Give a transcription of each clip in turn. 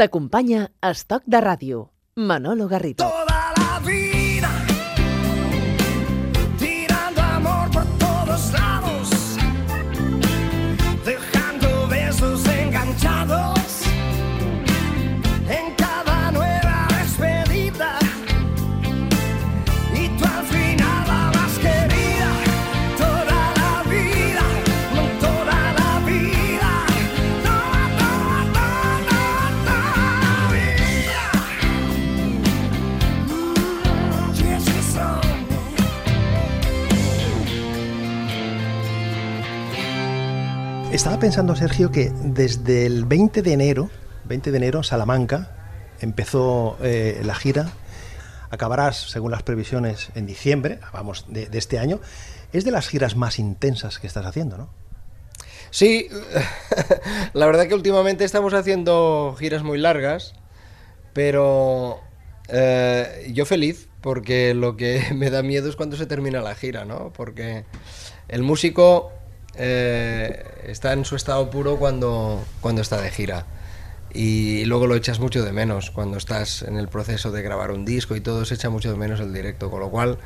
T'acompanya Estoc de Ràdio, Manolo Garrido. Estaba pensando, Sergio, que desde el 20 de enero, 20 de enero, Salamanca empezó eh, la gira. Acabarás, según las previsiones, en diciembre, vamos, de, este año. Es de las giras más intensas que estás haciendo, ¿no? Sí, la verdad que últimamente estamos haciendo giras muy largas, pero eh, yo feliz, porque lo que me da miedo es cuando se termina la gira, ¿no? Porque el músico eh, está en su estado puro cuando, cuando está de gira. Y luego lo echas mucho de menos cuando estás en el proceso de grabar un disco y todo se echa mucho de menos el directo. Con lo cual,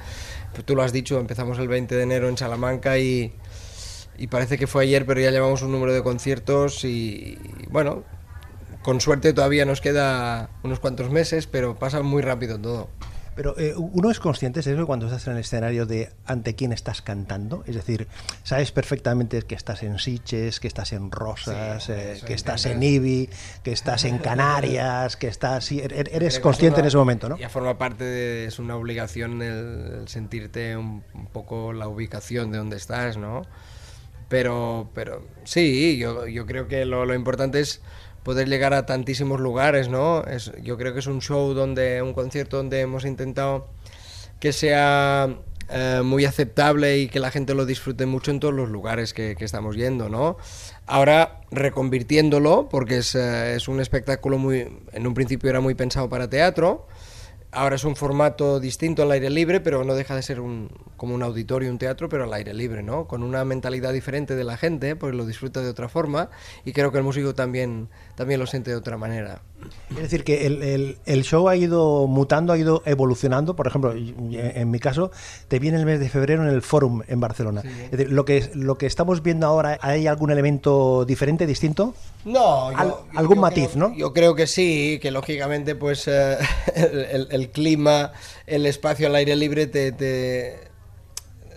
tú lo has dicho, empezamos el 20 de enero en Salamanca y, y parece que fue ayer, pero ya llevamos un número de conciertos y, bueno, con suerte todavía nos queda unos cuantos meses, pero pasa muy rápido todo. Pero eh, uno es consciente, Sergio, cuando estás en el escenario de ante quién estás cantando. Es decir, sabes perfectamente que estás en Siches, que estás en Rosas, Sí, eh, eso que estás en Ibi, que estás en Canarias, que estás... sí, er- eres Creo consciente es en ese momento, ¿no? Ya forma parte de, es una obligación el, el sentirte un, un poco la ubicación de donde estás, ¿no? Pero, pero sí, yo, yo creo que lo, lo importante es poder llegar a tantísimos lugares, ¿no? Yo creo que es un show donde, un concierto donde hemos intentado que sea eh, muy aceptable y que la gente lo disfrute mucho en todos los lugares que, que estamos yendo, ¿no? Ahora reconvirtiéndolo, porque es, eh, es un espectáculo muy, en un principio era muy pensado para teatro, ahora es un formato distinto al aire libre, pero no deja de ser un, como un auditorio, un teatro, pero al aire libre, ¿no? Con una mentalidad diferente de la gente, porque lo disfruta de otra forma, y creo que el músico también, también lo siente de otra manera. Es decir, que el, el- el show ha ido mutando, ha ido evolucionando. Por ejemplo, en mi caso, te viene el mes de febrero en el Fórum en Barcelona. Es decir, lo que, lo que estamos viendo ahora, ¿hay algún elemento diferente, distinto? No, yo- Al- yo- algún yo matiz, creo- ¿no? Yo creo que sí, que lógicamente pues eh, el, el- el clima, el espacio al aire libre te, te-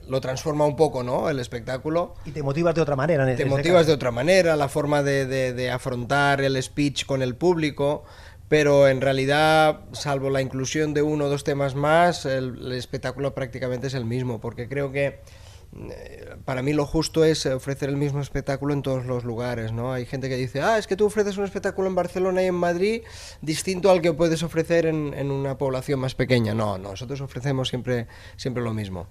lo transforma un poco, ¿no? El espectáculo. Y te motivas de otra manera. en Te motivas caso. de otra manera, la forma de, de- de afrontar el speech con el público, pero en realidad, salvo la inclusión de uno o dos temas más, el, el espectáculo prácticamente es el mismo, porque creo que para mí lo justo es ofrecer el mismo espectáculo en todos los lugares, ¿no? Hay gente que dice, ah, es que tú ofreces un espectáculo en Barcelona y en Madrid distinto al que puedes ofrecer en, en una población más pequeña. No, nosotros ofrecemos siempre, siempre lo mismo.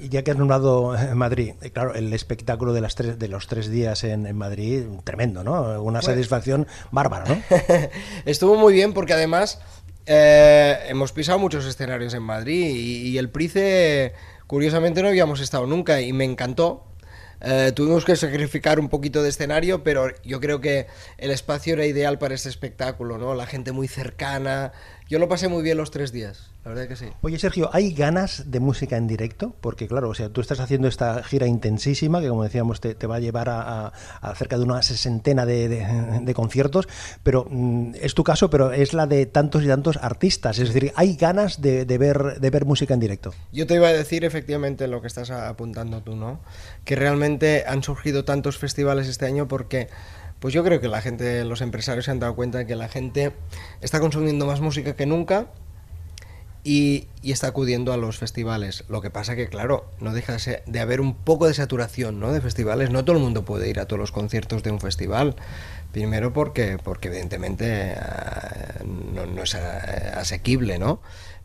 Ya que has nombrado eh, Madrid, eh, claro, el espectáculo de, las tres, de los tres días en, en Madrid, tremendo, ¿no? Una satisfacción bárbara, ¿no? Estuvo muy bien porque además eh, hemos pisado muchos escenarios en Madrid y, y el Price, curiosamente, no habíamos estado nunca y me encantó. Eh, tuvimos que sacrificar un poquito de escenario, pero yo creo que el espacio era ideal para este espectáculo, ¿no? La gente muy cercana. Yo lo pasé muy bien los tres días, la verdad que sí. Oye, Sergio, ¿hay ganas de música en directo? Porque, claro, o sea, tú estás haciendo esta gira intensísima que, como decíamos, te, te va a llevar a, a- a cerca de una sesentena de, de- de conciertos, pero mm, es tu caso, pero es la de tantos y tantos artistas. Es decir, ¿hay ganas de, de ver, de ver música en directo? Yo te iba a decir efectivamente lo que estás apuntando tú, ¿no? Que realmente han surgido tantos festivales este año porque, pues yo creo que la gente, los empresarios se han dado cuenta de que la gente está consumiendo más música que nunca y, y está acudiendo a los festivales. Lo que pasa que, claro, no deja de, haber un poco de saturación, ¿no? De festivales. No todo el mundo puede ir a todos los conciertos de un festival. Primero porque, porque evidentemente ah, no, es ah, asequible, ¿no?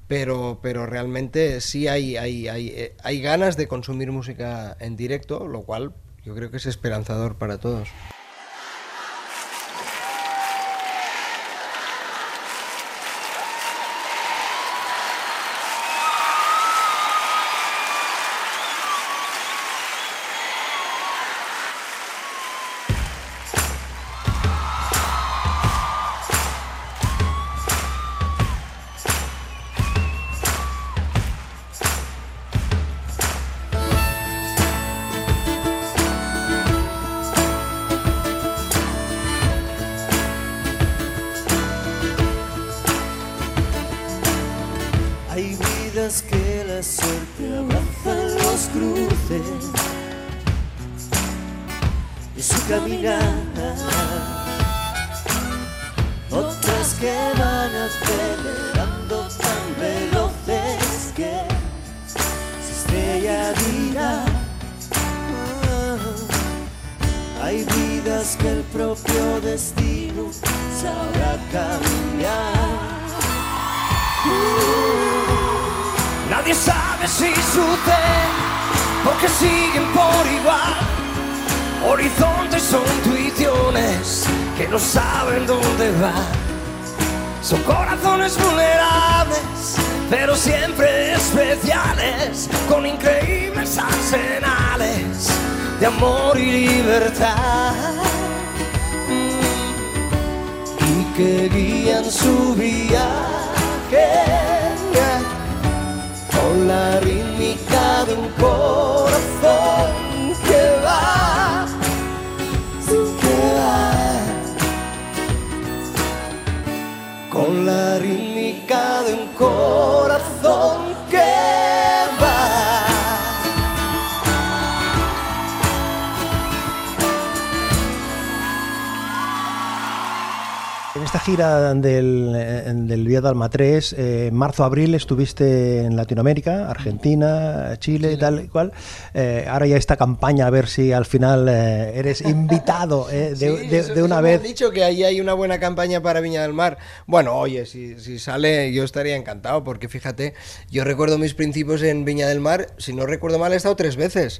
Pero, pero realmente sí hay, hay, hay, hay ganas de consumir música en directo, lo cual yo creo que es esperanzador para todos. Que el propio destino sabrá cambiar. Nadie sabe si sucede porque siguen por igual. Horizontes son intuiciones que no saben dónde van. Son corazones vulnerables, pero siempre especiales, con increíbles arsenales de amor y libertad. Y que guían su viaje con la rítmica de un corazón que va, que va, con la rítmica de un corazón gira del, eh, del Vía Dalma 3, eh, marzo-abril estuviste en Latinoamérica, Argentina, Chile, y tal y cual. Eh, ahora ya esta campaña, a ver si al final eh, eres invitado eh, de, Sí, de- eso- de una me vez. han dicho que ahí hay una buena campaña para Viña del Mar. Bueno, oye, si, si sale, yo estaría encantado, porque fíjate, yo recuerdo mis principios en Viña del Mar, si no recuerdo mal, he estado tres veces.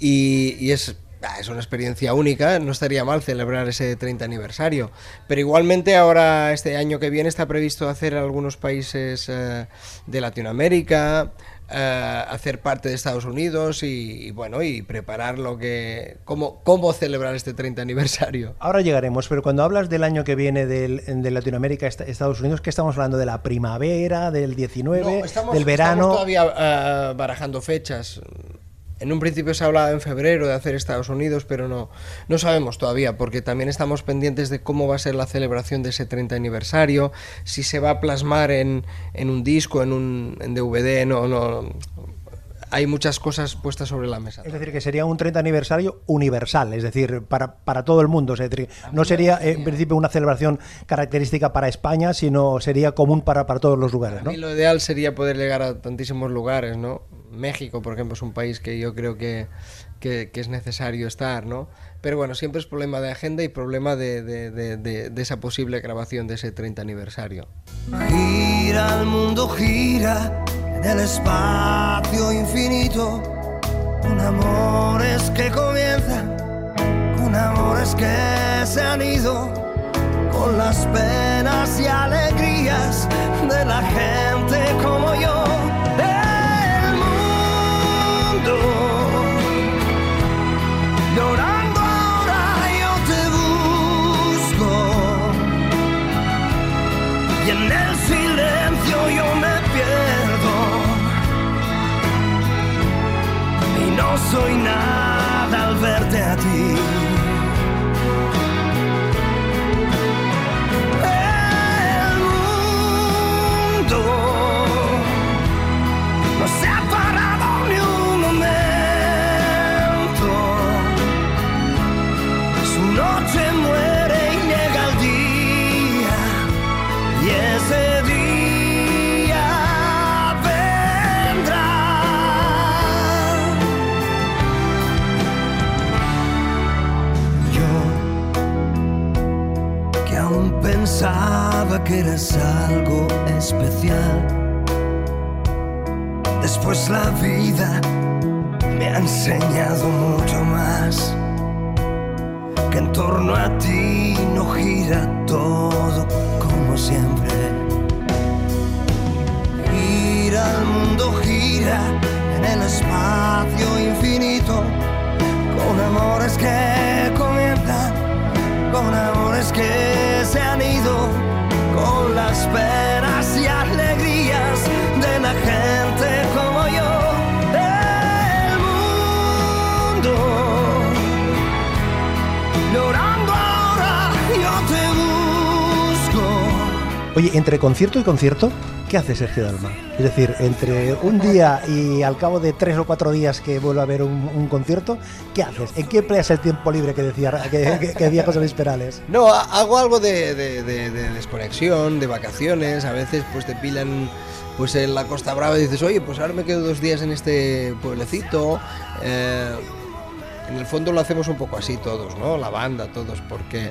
Y, y es. Ah, Es una experiencia única, no estaría mal celebrar ese 30 aniversario. Pero igualmente ahora, este año que viene, está previsto hacer algunos países eh, de Latinoamérica, eh, hacer parte de Estados Unidos y, y, bueno, y preparar lo que... Cómo, cómo celebrar este 30 aniversario. Ahora llegaremos, pero cuando hablas del año que viene del, de Latinoamérica, est- Estados Unidos, ¿qué estamos hablando? ¿De la primavera, del 19, No, estamos- del verano? Estamos todavía eh, barajando fechas. En un principio se hablaba en febrero de hacer Estados Unidos, pero no, no sabemos todavía, porque también estamos pendientes de cómo va a ser la celebración de ese 30 aniversario, si se va a plasmar en, en un disco, en un en DVD, no, no. Hay muchas cosas puestas sobre la mesa. Es decir, que sería un 30 aniversario universal, es decir, para, para todo el mundo. Es decir, no sería en principio una celebración característica para España, sino sería común para, para todos los lugares. A ¿no? mí lo ideal sería poder llegar a tantísimos lugares, ¿no? México, por ejemplo, es un país que yo creo que, que- que es necesario estar, ¿no? Pero bueno, siempre es problema de agenda y problema de, de- de- de- esa posible grabación de ese 30 aniversario. Gira el mundo, gira en el espacio infinito, con amores que comienzan, con amores que se han ido, con las penas y alegrías de la gente soy nada al verte a ti. Oye, entre concierto y concierto, ¿qué hace Sergio Dalma? Es decir, entre un día y al cabo de tres o cuatro días que vuelve a haber un, concierto, ¿qué haces? ¿En qué empleas el tiempo libre que decía, que, que- que decía Perales? No, ha- hago algo de, de- de- de desconexión, de vacaciones. A veces pues te pillan pues en la Costa Brava y dices, oye, pues ahora me quedo dos días en este pueblecito. Eh, en el fondo lo hacemos un poco así todos, ¿no? La banda, todos, porque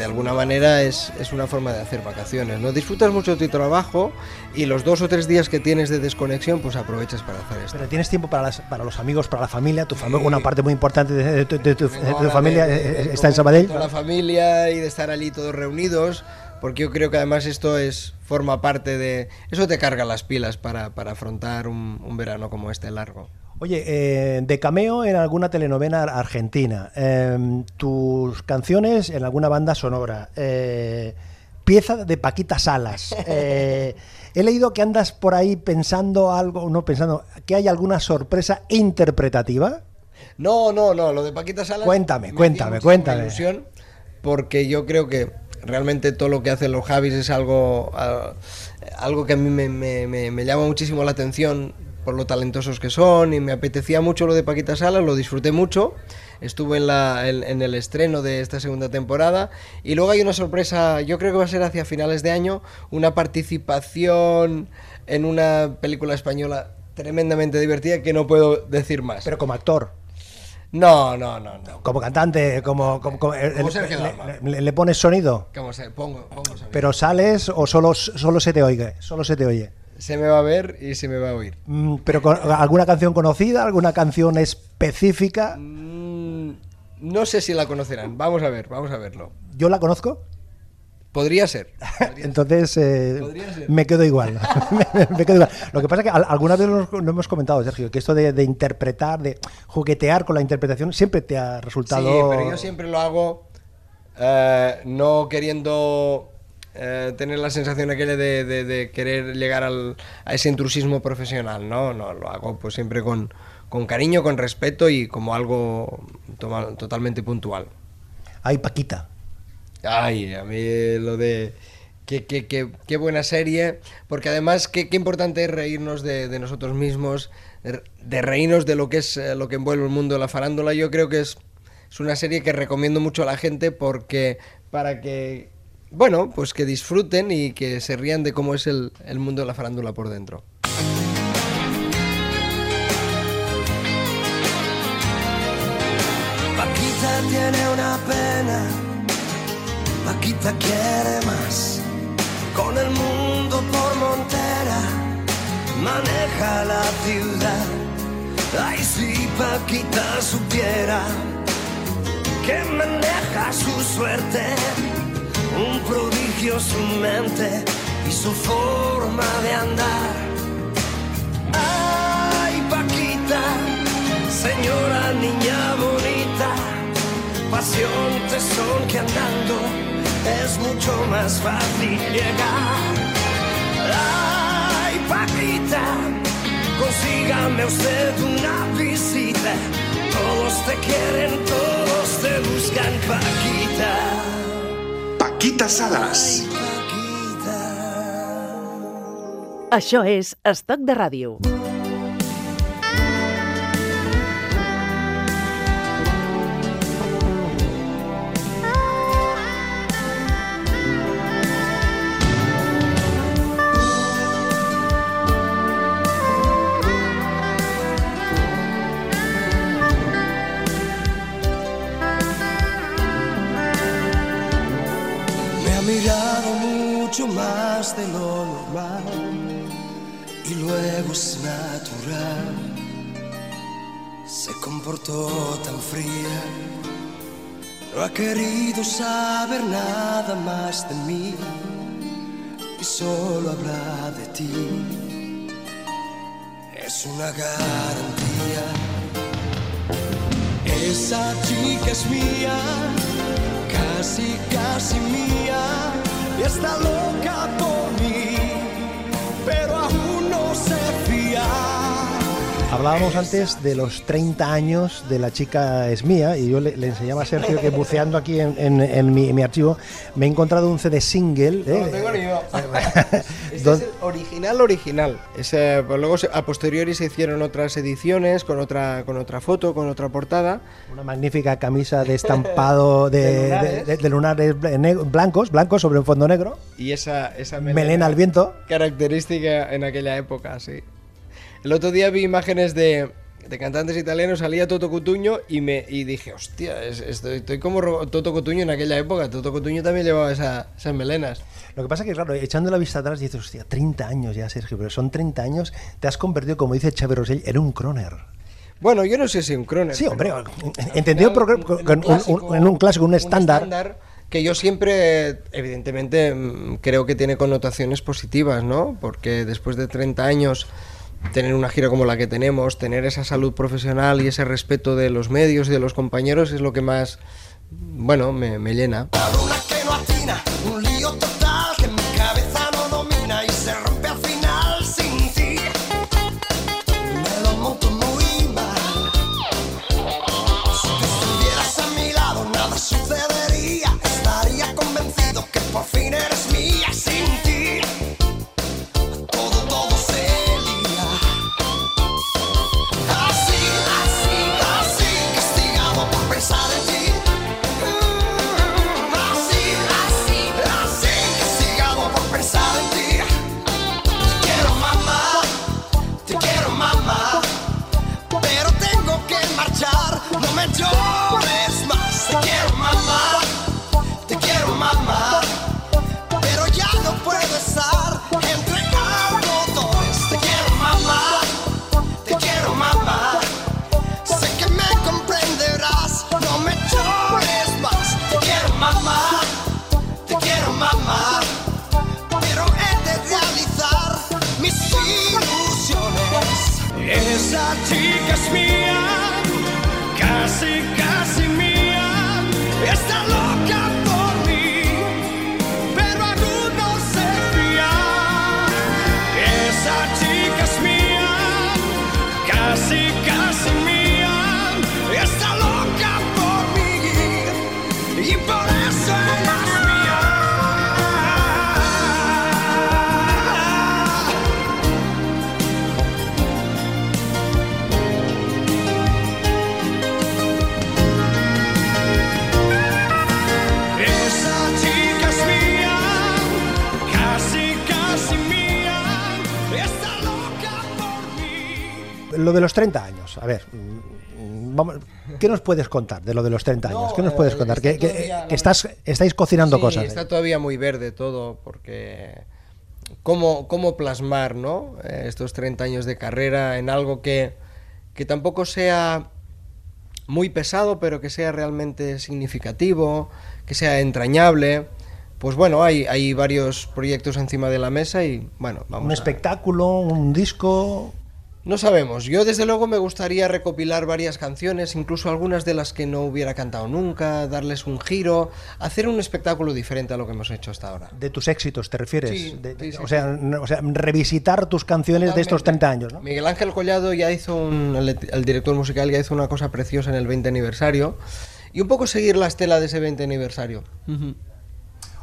de alguna manera es, es una forma de hacer vacaciones, ¿no? Disfrutas mucho de tu trabajo y los dos o tres días que tienes de desconexión, pues aprovechas para hacer esto. Pero tienes tiempo para, las- para los amigos, para la familia, tu familia, Sí. una parte muy importante de, de tu, de familia eh, de- está en Sabadell. Toda la familia y de estar allí todos reunidos, porque yo creo que además esto es forma parte de... Eso te carga las pilas para, para afrontar un, un verano como este largo. Oye, eh, de cameo en alguna telenovela argentina, eh, tus canciones en alguna banda sonora, eh, pieza de Paquita Salas. eh, he leído que andas por ahí pensando algo, no pensando, que hay alguna sorpresa interpretativa. No, no, no, lo de Paquita Salas... Cuéntame, me cuéntame, cuéntame. ilusión porque yo creo que realmente todo lo que hacen los Javis es algo, ah, algo que a mí me, me- me- me llama muchísimo la atención por lo talentosos que son y me apetecía mucho lo de Paquita Salas, lo disfruté mucho. Estuve en, la, en, en el estreno de esta segunda temporada y luego hay una sorpresa, yo creo que va a ser hacia finales de año, una participación en una película española tremendamente divertida que no puedo decir más. Pero como actor, No, no, no, no. como cantante, como, como, como- eh, Como Sergio le- le- le pones sonido. ¿Cómo se pongo, pongo esa Pero sales o solo, solo se te oye, solo se te oye. Se me va a ver y se me va a oír. Mm, Pero con alguna canción conocida, alguna canción específica. Mm, no sé si la conocerán. Vamos a ver, vamos a verlo. Yo la conozco, Podría ser. entonces eh, Podría ser. me quedo igual. me, me quedo igual. Lo que pasa es que al- alguna vez lo, lo hemos comentado, Sergio, que esto de, de interpretar, de juguetear con la interpretación, siempre te ha resultado. Sí, pero yo siempre lo hago eh, no queriendo eh, tener la sensación aquella de, de- de querer llegar al- a ese intrusismo profesional. No, no, lo hago pues siempre con, con cariño, con respeto y como algo totalmente puntual. Ay, Paquita. Ay, a mí lo de... Qué, qué- qué- qué buena serie, porque además qué, importante es reírnos de, de nosotros mismos, de, de reírnos de lo que es eh, lo que envuelve el mundo de la farándula. Yo creo que es, es una serie que recomiendo mucho a la gente porque para que, bueno, pues que disfruten y que se rían de cómo es el, el mundo de la farándula por dentro. Paquita tiene una pena, Paquita quiere más. Con el mundo por montera, maneja la ciudad. Ay, si Paquita supiera que maneja su suerte, un prodigio su mente y su forma de andar. Ay, Paquita, señora niña bonita, pasión, tesón que andando es mucho más fácil llegar. Ay, Paquita, consígame usted una visita. Todos te quieren, todos te buscan, Paquita. Paquita Salas. Això és Estoc de Ràdio. Lo normal y luego es natural. Se comportó tan fría, no ha querido saber nada más de mí y solo habla de ti. Es una garantía. Esa chica es mía casi, casi mía y está loca por Hablábamos antes de los 30 años de la chica es mía y yo le, le enseñaba a Sergio que buceando aquí en, en- en mi, en mi archivo me he encontrado un CD single. No ¿eh? lo tengo ni yo. Este es el original original. Ese, pues luego a posteriori se hicieron otras ediciones con otra con otra foto, con otra portada. Una magnífica camisa de estampado de, De lunares. de- de- lunares blancos, blancos sobre un fondo negro. Y esa, esa Melena al viento. Característica en aquella época, sí. El otro día vi imágenes de, de cantantes italianos, salía Toto Cutuño y me y dije, hostia, es- estoy, estoy como Toto Cutuño en aquella época. Toto Cutuño también llevaba esa- esas melenas. Lo que pasa que, claro, echando la vista atrás dices, hostia, 30 años ya, Sergio, pero son 30 años, te has convertido, como dice Xavi Rosell, en un croner. Bueno, yo no sé si un croner. Sí, hombre, entendido en un clásico- un- en un clásico, un estándar. que yo siempre, evidentemente, mm, creo que tiene connotaciones positivas, ¿no? Porque después de 30 años, tener una gira como la que tenemos, tener esa salud profesional y ese respeto de los medios y de los compañeros es lo que más, bueno, me, me llena. Lo de los 30 años, a ver, vamos, ¿qué nos puedes contar de lo de los 30 años? No, ¿Qué nos puedes eh, contar? está Que, que- todavía, la que estás, estáis cocinando Sí, cosas. Está todavía muy verde todo, porque cómo, cómo plasmar ¿no? Eh, estos 30 años de carrera en algo que, que tampoco sea muy pesado, pero que sea realmente significativo, que sea entrañable. Pues bueno, hay, hay varios proyectos encima de la mesa y bueno, vamos Un a- espectáculo, un disco. No sabemos. Yo desde luego me gustaría recopilar varias canciones, incluso algunas de las que no hubiera cantado nunca, darles un giro, hacer un espectáculo diferente a lo que hemos hecho hasta ahora. De tus éxitos, ¿te refieres? Sí, De- sí, sí, o, sea, n- o sea, revisitar tus canciones de estos 30 años, ¿no? Miguel Ángel Collado ya hizo un, el, el director musical ya hizo una cosa preciosa en el 20 aniversario y un poco seguir la estela de ese 20 aniversario.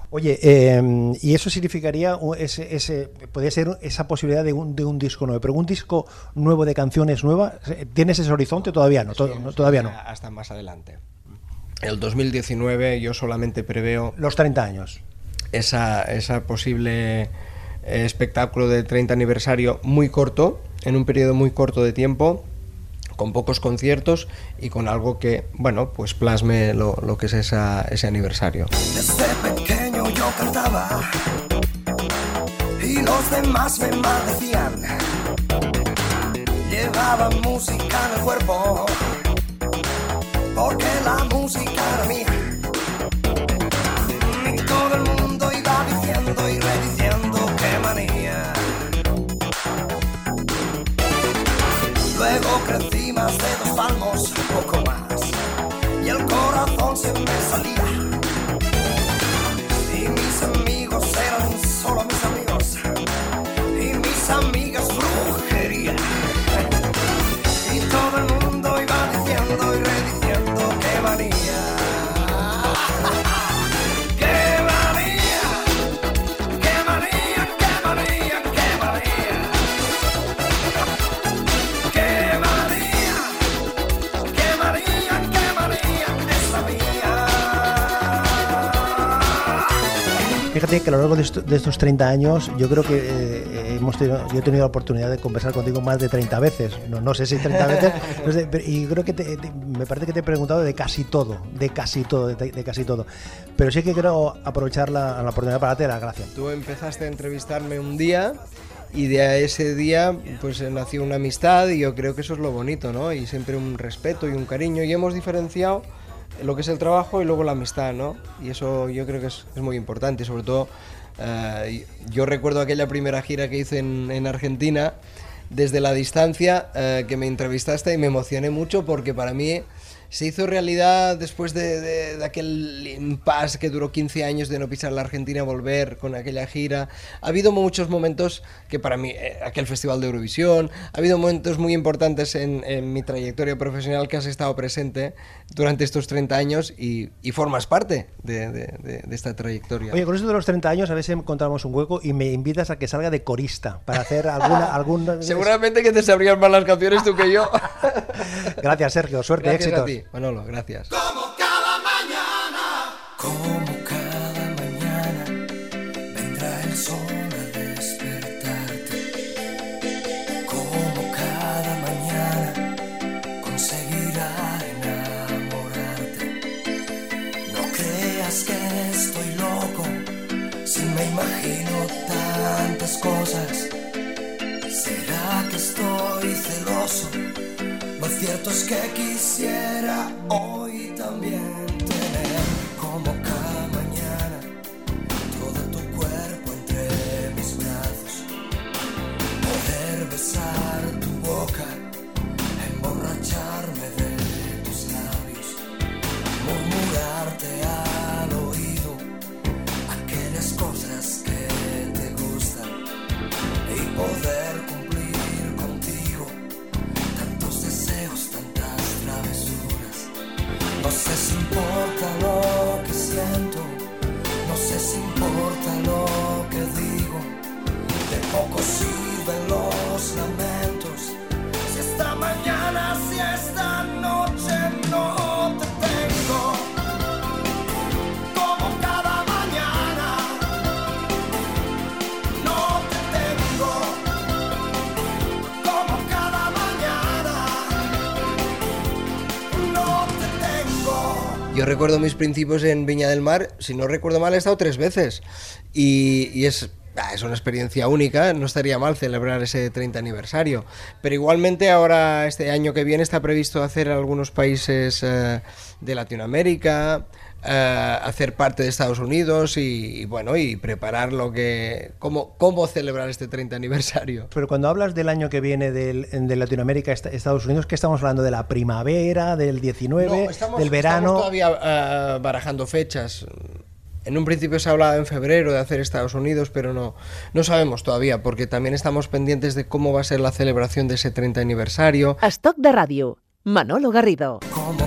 Oye, eh, y eso significaría ese, ese, podría ser esa posibilidad de un, de un disco nuevo, pero un disco nuevo de canciones nuevas, ¿tienes ese horizonte? Todavía no, to- no, todavía no. Hasta más adelante. El 2019 yo solamente preveo Los 30 años. esa, esa posible eh, espectáculo de 30 aniversario muy corto, en un periodo muy corto de tiempo, con pocos conciertos y con algo que, bueno, pues plasme lo, lo que es esa- ese aniversario. Desde yo cantaba y los demás me maldecían. Llevaba música en el cuerpo porque la música era mía. Y todo el mundo iba diciendo y rediciendo qué manía. Luego crecí más de dos palmos, poco más, fíjate que a lo largo de, esto- de estos 30 años, yo creo que eh, hemos tenido, yo he tenido la oportunidad de conversar contigo más de 30 veces. No, no sé si 30 veces, no sé, pero- y creo que te- te- me parece que te he preguntado de casi todo, de casi todo, de, de casi todo. Pero sí que quiero aprovechar la, la oportunidad para darte las gracias. Tú empezaste a entrevistarme un día y de ese día pues eh, nació una amistad y yo creo que eso es lo bonito, ¿no? Y siempre un respeto y un cariño y hemos diferenciado lo que es el trabajo y luego la amistad, ¿no? Y eso yo creo que es, muy importante, sobre todo eh, yo recuerdo aquella primera gira que hice en, en Argentina desde la distancia eh, que me entrevistaste y me emocioné mucho porque para mí se hizo realidad después de, de- de aquel impasse que duró 15 años de no pisar la Argentina, volver con aquella gira. Ha habido muchos momentos que para mí, eh, aquel festival de Eurovisión, ha habido momentos muy importantes en, en mi trayectoria profesional que has estado presente durante estos 30 años y, y formas parte de, de- de- de esta trayectoria. Oye, con esto de los 30 años, a ver si encontramos un hueco y me invitas a que salga de corista para hacer alguna. alguna Seguramente que te sabrías más las canciones tú que yo. Gracias, Sergio. Suerte, Gracias éxitos. Ti, Manolo, gracias. Como cada mañana vendrá el sol a despertarte. Como cada mañana conseguirá enamorarte. No creas que estoy loco si me imagino tantas cosas. ¿Será que estoy celoso? Lo cierto es que quisiera hoy también recuerdo mis principios en Viña del Mar, si no recuerdo mal, he estado tres veces. Y, es, ah, es una experiencia única, no estaría mal celebrar ese 30 aniversario. Pero igualmente ahora, este año que viene, está previsto hacer algunos países eh, de Latinoamérica, hacer parte de Estados Unidos y, y, bueno, y preparar lo que... Cómo, cómo celebrar este 30 aniversario. Pero cuando hablas del año que viene del, de Latinoamérica, est- Estados Unidos, ¿qué estamos hablando? ¿De la primavera, del 19, No, estamos- del verano? Estamos todavía eh, barajando fechas. En un principio se hablaba en febrero de hacer Estados Unidos, pero no, no sabemos todavía, porque también estamos pendientes de cómo va a ser la celebración de ese 30 aniversario. Estoc de ràdio. Manolo Garrido. Como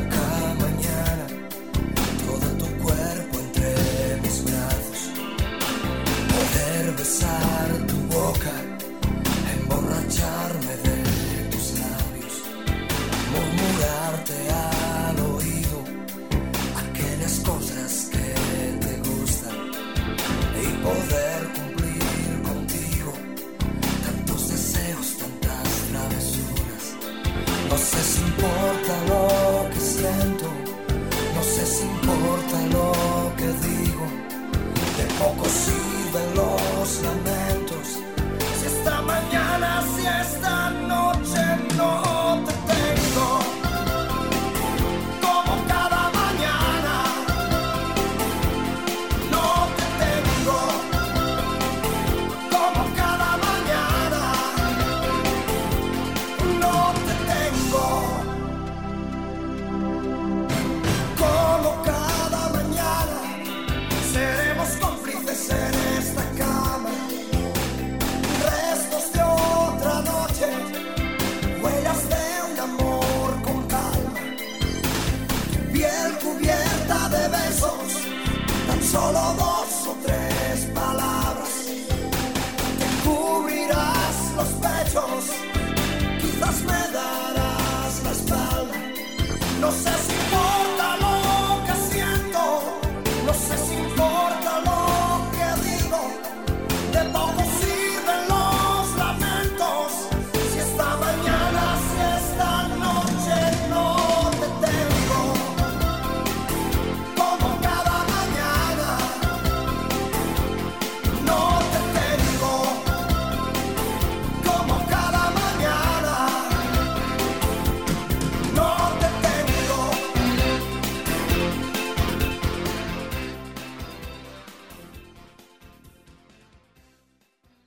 solo dos o tres palabras. Te cubrirás los pechos, quizás me darás la espalda, no sé